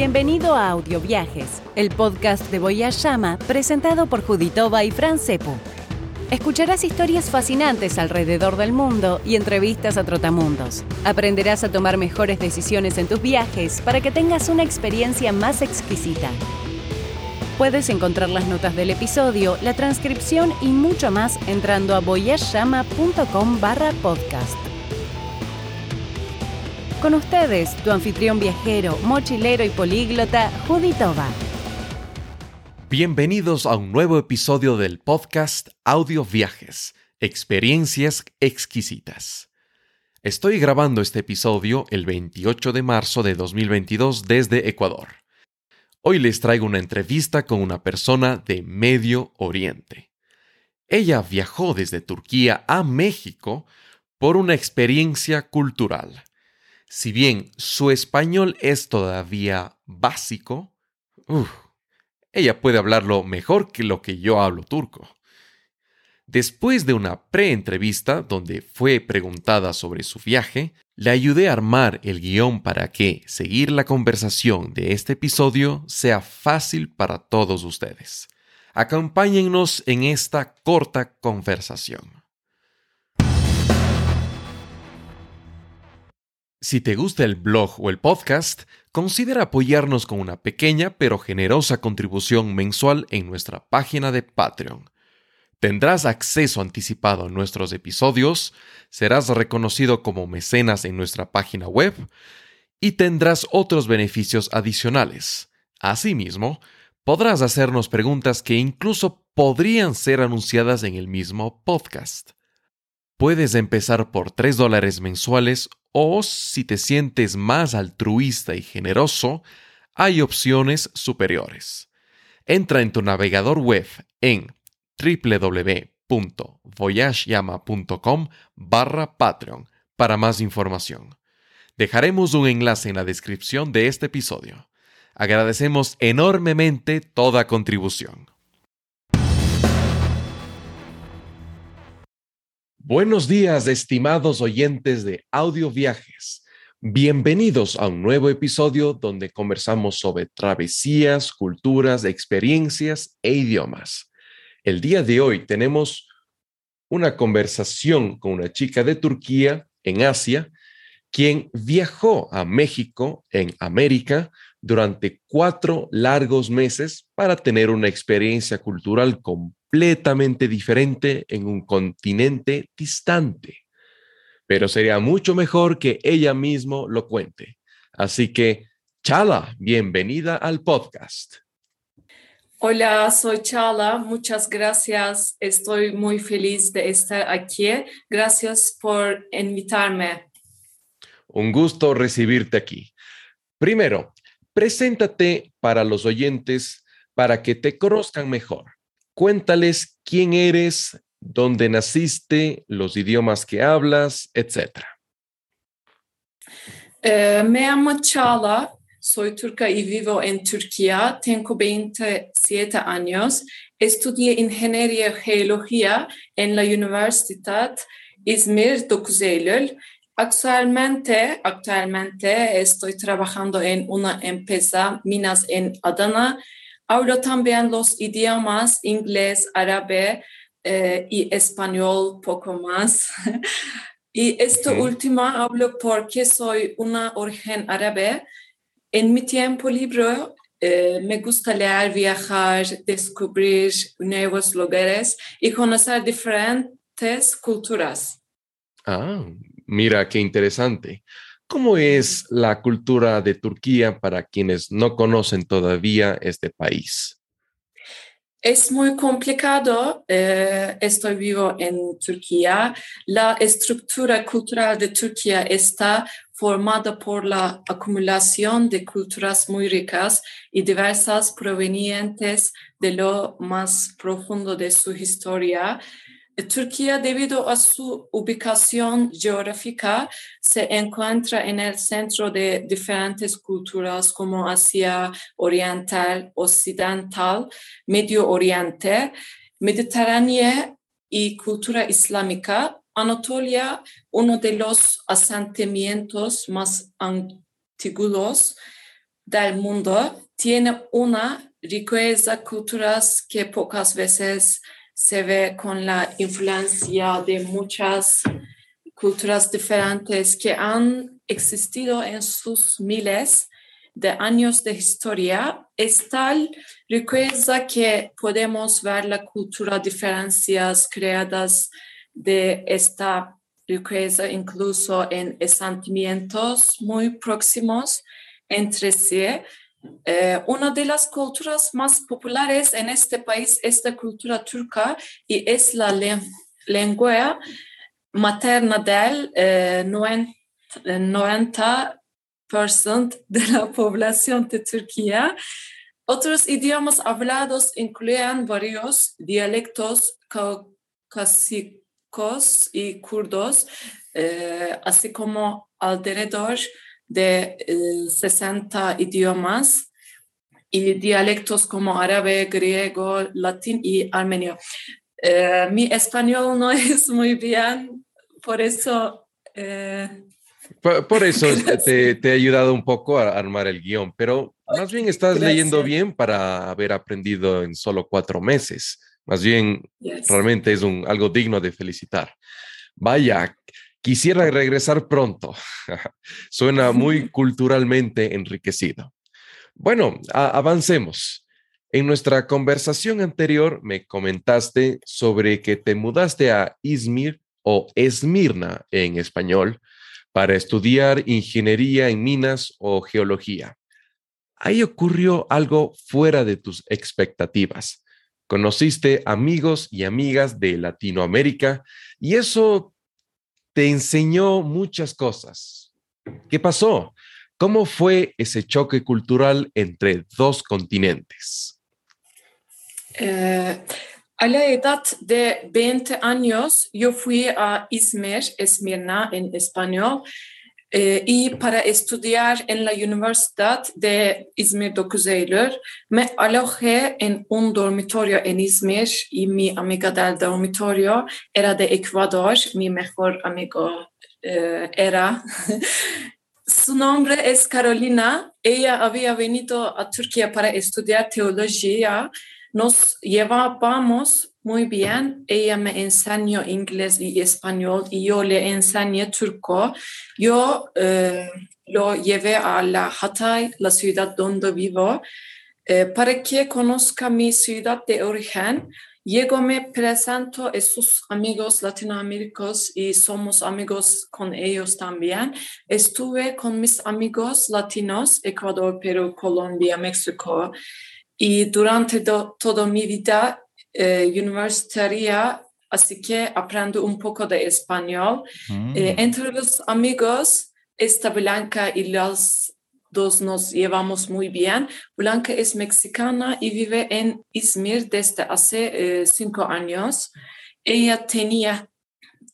Bienvenido a Audio Viajes, el podcast de Voyage Llama presentado por Juditova y Fran Cepu. Escucharás historias fascinantes alrededor del mundo y entrevistas a trotamundos. Aprenderás a tomar mejores decisiones en tus viajes para que tengas una experiencia más exquisita. Puedes encontrar las notas del episodio, la transcripción y mucho más entrando a voyageyama.com barra podcast. Con ustedes, tu anfitrión viajero, mochilero y políglota, Juditova. Bienvenidos a un nuevo episodio del podcast Audio Viajes, experiencias exquisitas. Estoy grabando este episodio el 28 de marzo de 2022 desde Ecuador. Hoy les traigo una entrevista con una persona de Medio Oriente. Ella viajó desde Turquía a México por una experiencia cultural. Si bien su español es todavía básico, ella puede hablarlo mejor que lo que yo hablo turco. Después de una pre-entrevista donde fue preguntada sobre su viaje, le ayudé a armar el guion para que seguir la conversación de este episodio sea fácil para todos ustedes. Acompáñennos en esta corta conversación. Si te gusta el blog o el podcast, considera apoyarnos con una pequeña pero generosa contribución mensual en nuestra página de Patreon. Tendrás acceso anticipado a nuestros episodios, serás reconocido como mecenas en nuestra página web y tendrás otros beneficios adicionales. Asimismo, podrás hacernos preguntas que incluso podrían ser anunciadas en el mismo podcast. Puedes empezar por 3 dólares mensuales o si te sientes más altruista y generoso, hay opciones superiores. Entra en tu navegador web en www.voyageyama.com barra Patreon para más información. Dejaremos un enlace en la descripción de este episodio. Agradecemos enormemente toda contribución. Buenos días, estimados oyentes de Audio Viajes. Bienvenidos a un nuevo episodio donde conversamos sobre travesías, culturas, experiencias e idiomas. El día de hoy tenemos una conversación con una chica de Turquía, en Asia, quien viajó a México, en América, durante cuatro largos meses para tener una experiencia cultural completamente diferente en un continente distante. Pero sería mucho mejor que ella mismo lo cuente. Así que, Chala, bienvenida al podcast. Hola, soy Chala. Muchas gracias. Estoy muy feliz de estar aquí. Gracias por invitarme. Un gusto recibirte aquí. Primero, Preséntate para los oyentes para que te conozcan mejor. Cuéntales quién eres, dónde naciste, los idiomas que hablas, etc. Eh, me llamo Chala, soy turca y vivo en Turquía. Tengo 27 años. Estudié ingeniería geología en la Universidad İzmir 9 Eylül Actualmente, actualmente estoy trabajando en una empresa, Minas en Adana. Hablo también los idiomas inglés, árabe eh, y español, poco más. y esto último hablo porque soy una origen árabe. En mi tiempo libre eh, me gusta leer, viajar, descubrir nuevos lugares y conocer diferentes culturas. Ah, Mira, qué interesante. ¿Cómo es la cultura de Turquía para quienes no conocen todavía este país? Es muy complicado. Eh, estoy vivo en Turquía. La estructura cultural de Turquía está formada por la acumulación de culturas muy ricas y diversas provenientes de lo más profundo de su historia. Turquía, debido a su ubicación geográfica, se encuentra en el centro de diferentes culturas como Asia Oriental, Occidental, Medio Oriente, Mediterránea y cultura islámica. Anatolia, uno de los asentamientos más antiguos del mundo tiene una riqueza cultural que pocas veces se ve con la influencia de muchas culturas diferentes que han existido en sus miles de años de historia, es tal riqueza que podemos ver la cultura diferencias creadas de esta riqueza incluso en sentimientos muy próximos entre sí. Eh, una de las culturas más populares en este país es la cultura turca y es la lengua materna del eh, 90 de la población de Turquía. Otros idiomas hablados incluyen varios dialectos caucásicos y kurdos, eh, así como alrededor de 60 eh, idiomas y dialectos como árabe, griego, latín y armenio. Eh, mi español no es muy bien, por eso por, eso te, te, he ayudado un poco a armar el guion, pero más bien estás leyendo bien para haber aprendido en solo cuatro meses. Más bien, realmente es un, algo digno de felicitar. Vaya, quisiera regresar pronto. Suena muy culturalmente enriquecido. Bueno, avancemos. En nuestra conversación anterior me comentaste sobre que te mudaste a Izmir o Esmirna en español para estudiar ingeniería en minas o geología. Ahí ocurrió algo fuera de tus expectativas. Conociste amigos y amigas de Latinoamérica y eso te enseñó muchas cosas. ¿Qué pasó? ¿Cómo fue ese choque cultural entre dos continentes? Eh, a la edad de 20 años, yo fui a Izmir, Esmirna en español, eh, y para estudiar en la Universidad de Izmir 9 Eylül, me alojé en un dormitorio en Izmir y mi amiga del dormitorio era de Ecuador, mi mejor amigo eh, era. Su nombre es Carolina. Ella había venido a Turquía para estudiar teología nos llevábamos muy bien. Ella me enseñó inglés y español y yo le enseñé turco. Yo eh, lo llevé a la Hatay, la ciudad donde vivo, eh, para que conozca mi ciudad de origen. Llego, me presento a sus amigos latinoamericanos y somos amigos con ellos también. Estuve con mis amigos latinos, Ecuador, Perú, Colombia, México. Y durante toda mi vida eh, universitaria, así que aprendo un poco de español. Mm. Eh, entre los amigos, esta Blanca y las dos nos llevamos muy bien. Blanca es mexicana y vive en Izmir desde hace eh, cinco años. Ella tenía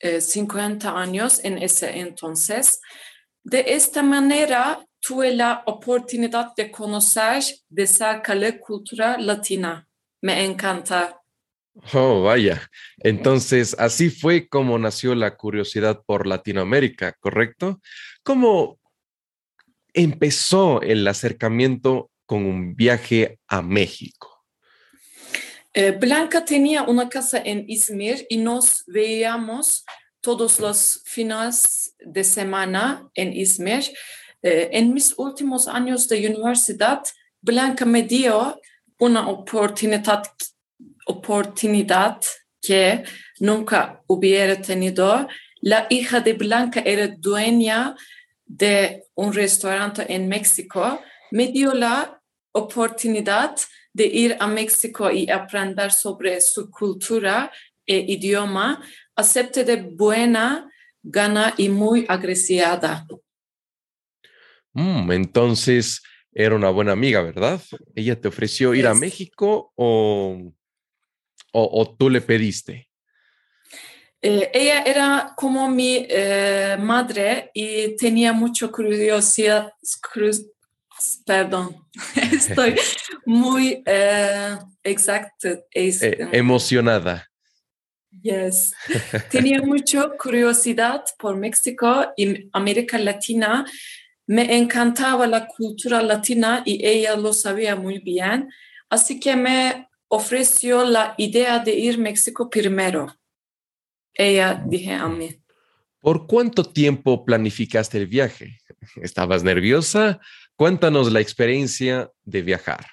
50 años en ese entonces. De esta manera, tuve la oportunidad de conocer de cerca la cultura latina. Me encanta. Oh, vaya. Entonces, así fue como nació la curiosidad por Latinoamérica, ¿correcto? ¿Cómo empezó el acercamiento con un viaje a México? Eh, Blanca tenía una casa en Izmir y nos veíamos todos los fines de semana en Izmir. Eh, en mis últimos años de universidad, Blanca me dio una oportunidad, oportunidad que nunca hubiera tenido. La hija de Blanca era dueña de un restaurante en México. Me dio la oportunidad de ir a México y aprender sobre su cultura e idioma. Acepté de buena gana y muy agresiada. Mm, entonces era una buena amiga, ¿verdad? ¿Ella te ofreció ir a México o, o, tú le pediste? Eh, ella era como mi eh, madre y tenía mucha curiosidad, perdón, estoy muy eh, exacta. emocionada. Yes. Tenía mucha curiosidad por México y América Latina Me encantaba la cultura latina y ella lo sabía muy bien, así que me ofreció la idea de ir a México primero. Ella dije a mí. ¿Por cuánto tiempo planificaste el viaje? ¿Estabas nerviosa? Cuéntanos la experiencia de viajar.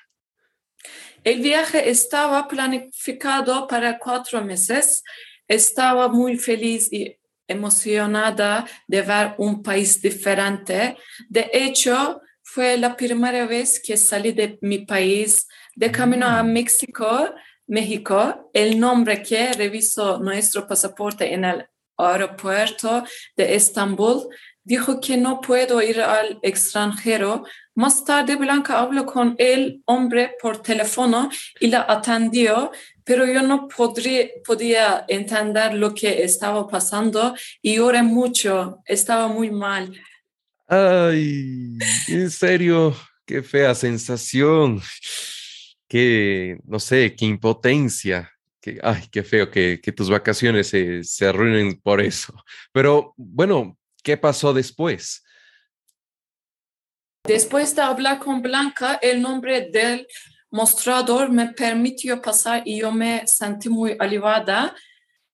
El viaje estaba planificado para cuatro meses. Estaba muy feliz y emocionada de ver un país diferente. De hecho, fue la primera vez que salí de mi país de camino a mm. México. México, el nombre que revisó nuestro pasaporte en el aeropuerto de Estambul dijo que no puedo ir al extranjero. Más tarde Blanca habló con el hombre por teléfono y la atendió, pero yo no podía entender lo que estaba pasando y lloré mucho, estaba muy mal. Ay, en serio, qué fea sensación, qué, no sé, qué impotencia. Que, ay, qué feo que, tus vacaciones se, se arruinen por eso. Pero bueno, ¿Qué pasó después? Después de hablar con Blanca, el nombre del mostrador me permitió pasar y yo me sentí muy aliviada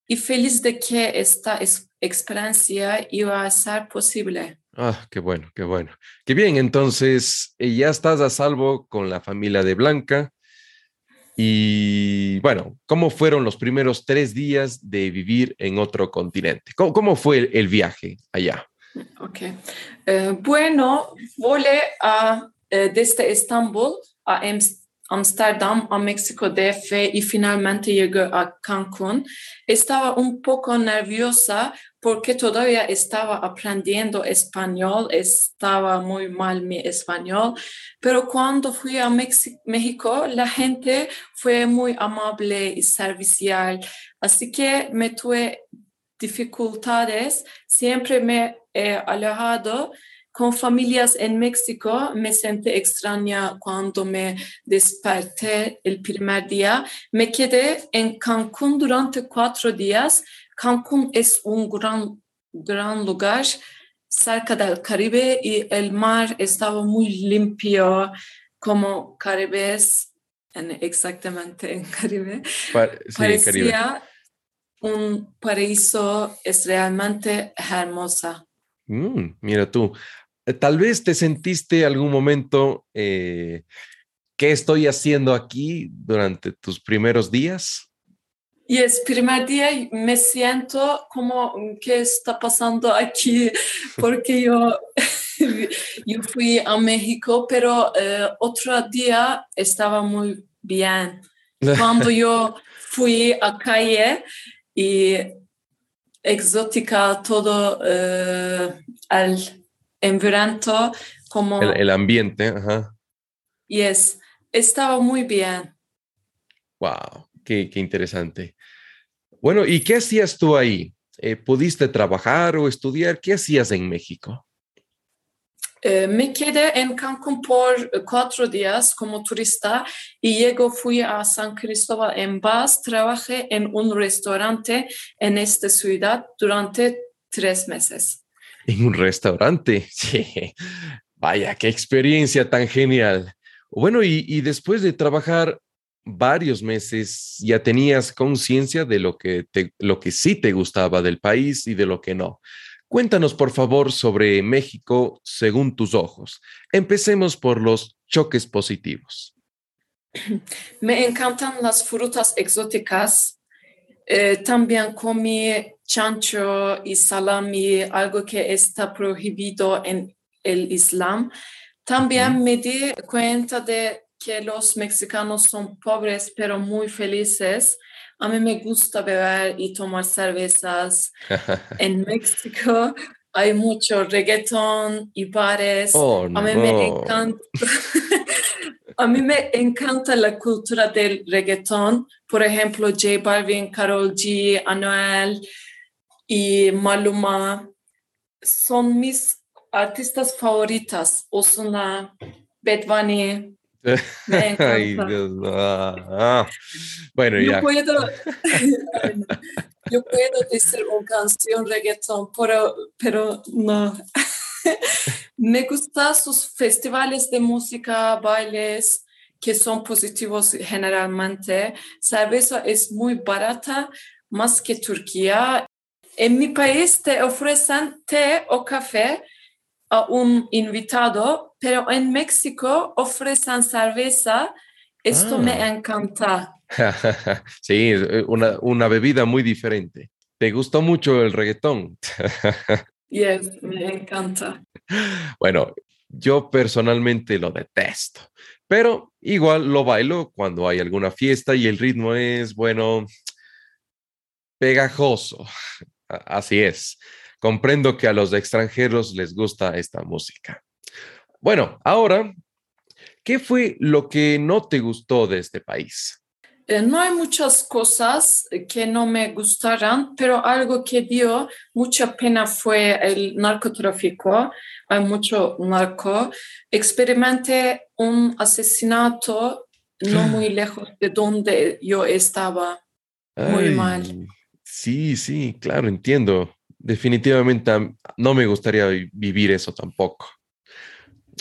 y feliz de que esta experiencia iba a ser posible. Ah, qué bueno, qué bueno. Qué bien, entonces eh, ya estás a salvo con la familia de Blanca. Y bueno, ¿cómo fueron los primeros tres días de vivir en otro continente? ¿Cómo, fue el, viaje allá? Ok. Eh, bueno, volé a, eh, desde Estambul a Amsterdam, a México DF y finalmente llegué a Cancún. Estaba un poco nerviosa porque todavía estaba aprendiendo español, estaba muy mal mi español, pero cuando fui a México, la gente fue muy amable y servicial, así que me tuve dificultades, siempre me he alejado con familias en México. Me sentí extraña cuando me desperté el primer día. Me quedé en Cancún durante cuatro días Cancún es un gran, gran lugar cerca del Caribe y el mar estaba muy limpio como Caribes, en, exactamente en Caribe. Parecía un paraíso, es realmente hermosa. Mm, mira tú, eh, tal vez te sentiste algún momento, eh, ¿qué estoy haciendo aquí durante tus primeros días? Y el primer día me siento como, ¿qué está pasando aquí? Porque yo, yo fui a México, pero eh, otro día estaba muy bien. Cuando yo fui a calle y exótica todo eh, el environamiento como... El, ambiente, ajá. Yes, estaba muy bien. Wow, qué, qué interesante. Bueno, ¿y qué hacías tú ahí? Eh, ¿Pudiste trabajar o estudiar? ¿Qué hacías en México? Eh, me quedé en Cancún por cuatro días como turista y luego fui a San Cristóbal en Paz. Trabajé en un restaurante en esta ciudad durante tres meses. ¿En un restaurante? Sí. Vaya, qué experiencia tan genial. Bueno, y, y después de trabajar varios meses ya tenías conciencia de lo que, lo que sí te gustaba del país y de lo que no. Cuéntanos, por favor, sobre México según tus ojos. Empecemos por los choques positivos. Me encantan las frutas exóticas. Eh, también comí chancho y salami, algo que está prohibido en el Islam. También me di cuenta de que los mexicanos son pobres pero muy felices. A mí me gusta beber y tomar cervezas. en México hay mucho reggaetón y bares. Oh, a mí me encanta. a mí me encanta la cultura del reggaetón. Por ejemplo, J Balvin, Carol G, Anuel y Maluma son mis artistas favoritas. Osuna, Bad Bunny, Ay, Dios, ah, Bueno, yo ya. Puedo, yo puedo decir una canción reggaeton, pero, pero no. me gustan sus festivales de música, bailes, que son positivos generalmente. Cerveza es muy barata, más que Turquía. En mi país te ofrecen té o café a un invitado, pero en México ofrecen cerveza. Esto me Ah. encanta. sí, una, una bebida muy diferente. ¿Te gustó mucho el reggaetón? Yes, me encanta. Bueno, yo personalmente lo detesto, pero igual lo bailo cuando hay alguna fiesta y el ritmo es, bueno, pegajoso. Así es. Comprendo que a los extranjeros les gusta esta música. Bueno, ahora, ¿qué fue lo que no te gustó de este país? Eh, no hay muchas cosas que no me gustaran, pero algo que dio mucha pena fue el narcotráfico. Hay mucho narco. Experimenté un asesinato no muy lejos de donde yo estaba. Muy Ay, mal. Sí, sí, claro, entiendo. Definitivamente am- no me gustaría vi- vivir eso tampoco.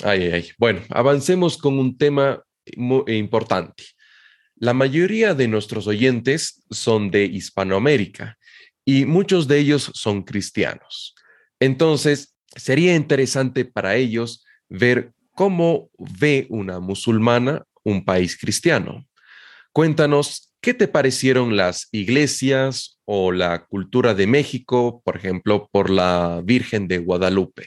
Ay, ay, ay. Bueno, avancemos con un tema muy importante. La mayoría de nuestros oyentes son de Hispanoamérica y muchos de ellos son cristianos. Entonces, sería interesante para ellos ver cómo ve una musulmana un país cristiano. Cuéntanos, ¿qué te parecieron las iglesias o la cultura de México, por ejemplo, por la Virgen de Guadalupe?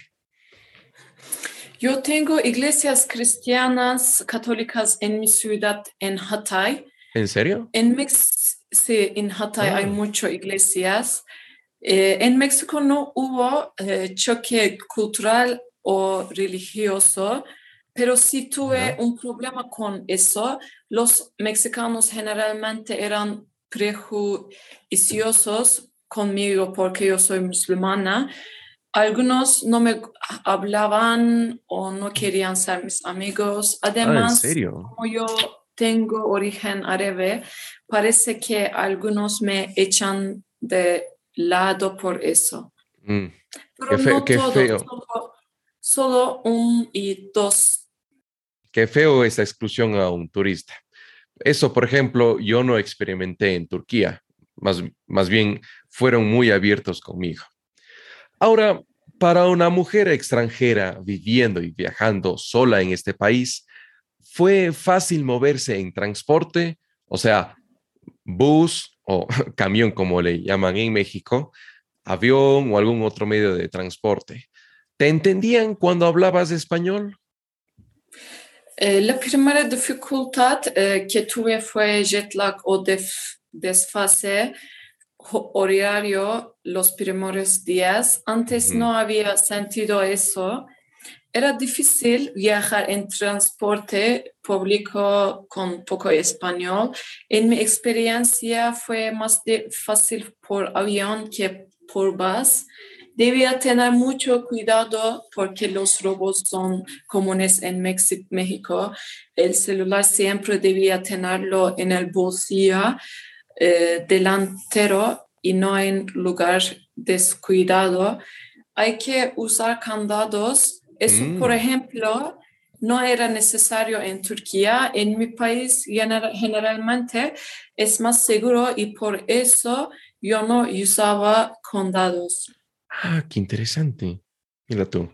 Yo tengo iglesias cristianas católicas en mi ciudad, en Hatay. ¿En serio? En México, sí, en Hatay Ah. hay muchas iglesias. Eh, en México no hubo eh, choque cultural o religioso, pero sí tuve Ajá. un problema con eso. Los mexicanos generalmente eran prejuiciosos conmigo porque yo soy musulmana. Algunos no me hablaban o no querían ser mis amigos. Ah, ¿en Además, como yo tengo origen árabe, parece que algunos me echan de lado por eso. Mm, Pero Qué no qué todo, feo. solo, solo un y dos. qué feo esa exclusión a un turista. Eso, por ejemplo, yo no experimenté en Turquía. Más, más bien, fueron muy abiertos conmigo. Ahora, para una mujer extranjera viviendo y viajando sola en este país, ¿fue fácil moverse en transporte? O sea, bus o camión, como le llaman en México, avión o algún otro medio de transporte. ¿Te entendían cuando hablabas español? La primera dificultad eh, que tuve fue jet lag o def- desfase ho- horario los primeros días. Antes no había sentido eso. Era difícil viajar en transporte público con poco español. En mi experiencia fue más de- fácil por avión que por bus. Debía tener mucho cuidado porque los robos son comunes en México. El celular siempre debía tenerlo en el bolsillo eh, delantero y no en lugar descuidado. Hay que usar candados. Eso, por Mm. ejemplo, no era necesario en Turquía. En mi país gener- generalmente es más seguro y por eso yo no usaba candados. Ah, qué interesante. Mira tú.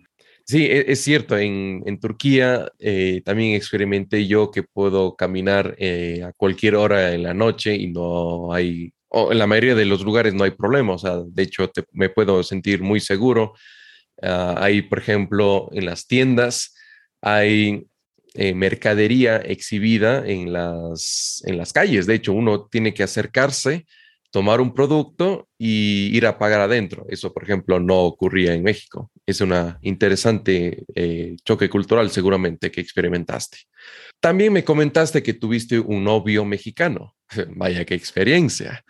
Sí, e- es, cierto, en, en Turquía eh, también experimenté yo que puedo caminar eh, a cualquier hora en la noche y no hay, o en la mayoría de los lugares no hay problema, o sea, de hecho me puedo sentir muy seguro. Ah, hay, por ejemplo, en las tiendas, hay eh, mercadería exhibida en las, en las calles, de hecho uno tiene que acercarse tomar un producto y ir a pagar adentro. Eso, por ejemplo, no ocurría en México. Es una interesante eh, choque cultural seguramente que experimentaste. También me comentaste que tuviste un novio mexicano. Vaya qué experiencia.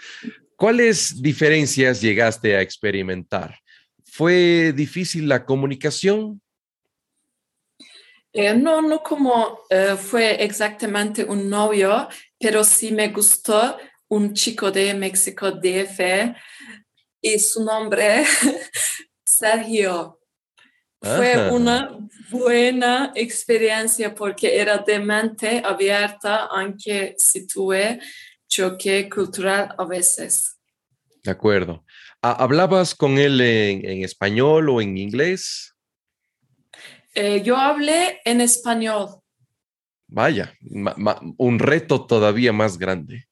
¿Cuáles diferencias llegaste a experimentar? ¿Fue difícil la comunicación? Eh, no, no como eh, fue exactamente un novio, pero sí me gustó un chico de México DF y su nombre Sergio. Fue una buena experiencia porque era de mente abierta, aunque si tuve choque cultural a veces. De acuerdo. ¿Hablabas con él en, español o en inglés? Eh, yo hablé en español. Vaya, un reto todavía más grande.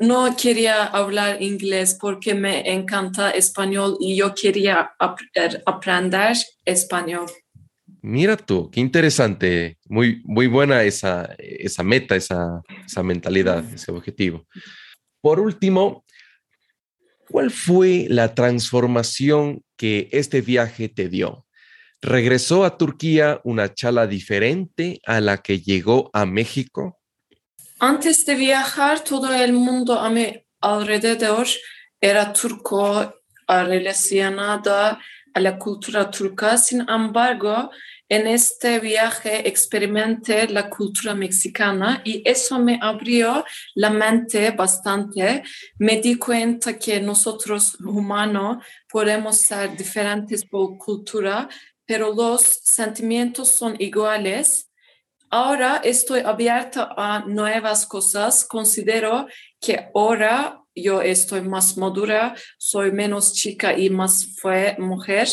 No quería hablar inglés porque me encanta español y yo quería er, aprender español. Mira tú, qué interesante, muy, muy buena esa, esa meta, esa, esa mentalidad, ese objetivo. Por último, ¿cuál fue la transformación que este viaje te dio? ¿Regresó a Turquía una chala diferente a la que llegó a México? Antes de viajar, todo el mundo a mi alrededor era turco, relacionada a la cultura turca. Sin embargo, en este viaje experimenté la cultura mexicana y eso me abrió la mente bastante. Me di cuenta que nosotros humanos podemos ser diferentes por cultura, pero los sentimientos son iguales. Ahora estoy abierta a nuevas cosas. Considero que ahora yo estoy más madura, soy menos chica y más fue mujer.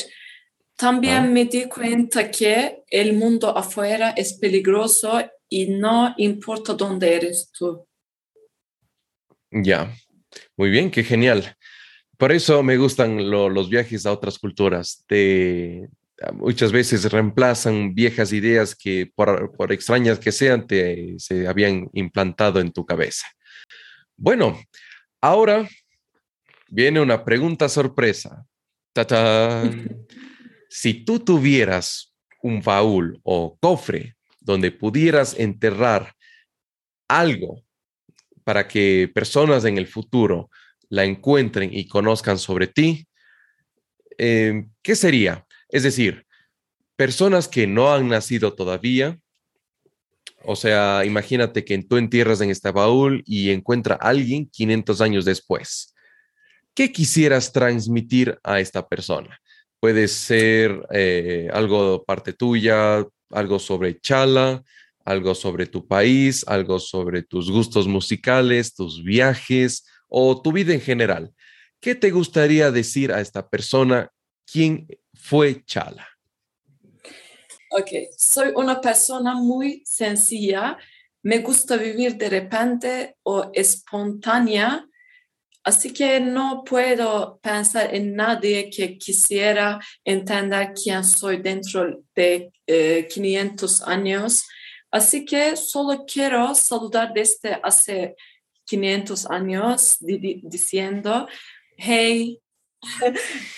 También me di cuenta que el mundo afuera es peligroso y no importa dónde eres tú. Ya, muy bien, qué genial. Por eso me gustan los viajes a otras culturas. De, muchas veces reemplazan viejas ideas que por, extrañas que sean, te, se habían implantado en tu cabeza. Bueno, ahora viene una pregunta sorpresa. si tú tuvieras un baúl o cofre donde pudieras enterrar algo para que personas en el futuro la encuentren y conozcan sobre ti, eh, ¿qué sería? Es decir, personas que no han nacido todavía, o sea, imagínate que tú entierras en este baúl y encuentra a alguien 500 años después. ¿Qué quisieras transmitir a esta persona? Puede ser eh, algo parte tuya, algo sobre Chala, algo sobre tu país, algo sobre tus gustos musicales, tus viajes o tu vida en general. ¿Qué te gustaría decir a esta persona? ¿Quién fue Chala? Ok, soy una persona muy sencilla. Me gusta vivir de repente o espontánea. Así que no puedo pensar en nadie que quisiera entender quién soy dentro de 500 eh, años. Así que solo quiero saludar desde hace 500 años diciendo, hey,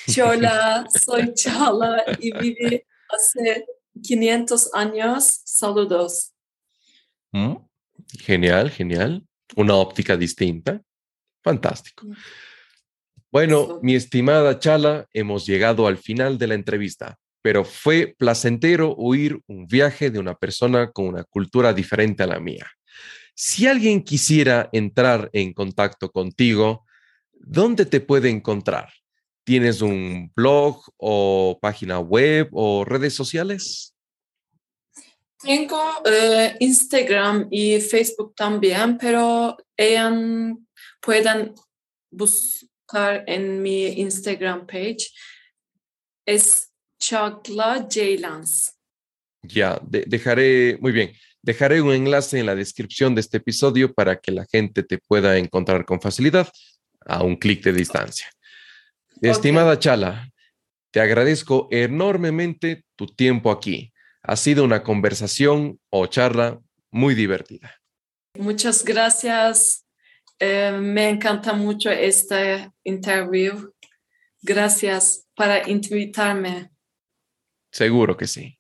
Chola, soy Chala y viví hace 500 años. Saludos. Mm, genial, genial. Una óptica distinta. Fantástico. Mm. Bueno, mi estimada Chala, hemos llegado al final de la entrevista, pero fue placentero oír un viaje de una persona con una cultura diferente a la mía. Si alguien quisiera entrar en contacto contigo, ¿dónde te puede encontrar? ¿Tienes un blog o página web o redes sociales? Tengo eh, Instagram y Facebook también, pero ellos pueden buscar en mi Instagram page. Es Chakla Jaylans. Ya, dejaré, muy bien, dejaré un enlace en la descripción de este episodio para que la gente te pueda encontrar con facilidad a un clic de distancia. Estimada Chala, te agradezco enormemente tu tiempo aquí. Ha sido una conversación o charla muy divertida. Muchas gracias. Eh, me encanta mucho este interview. Gracias para invitarme. Seguro que sí.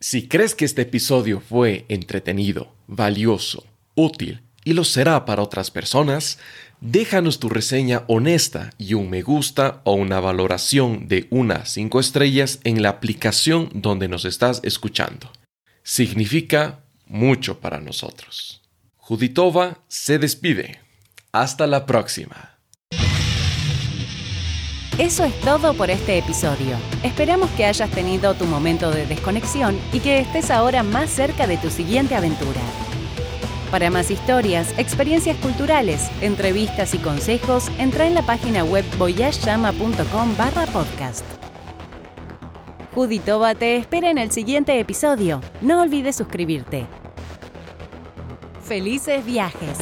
Si crees que este episodio fue entretenido, valioso, útil, y lo será para otras personas, déjanos tu reseña honesta y un me gusta o una valoración de unas 5 estrellas en la aplicación donde nos estás escuchando. Significa mucho para nosotros. Juditova se despide. Hasta la próxima. Eso es todo por este episodio. Esperamos que hayas tenido tu momento de desconexión y que estés ahora más cerca de tu siguiente aventura. Para más historias, experiencias culturales, entrevistas y consejos, entra en la página web voyageyama.com barra podcast. Juditova te espera en el siguiente episodio. No olvides suscribirte. Felices viajes.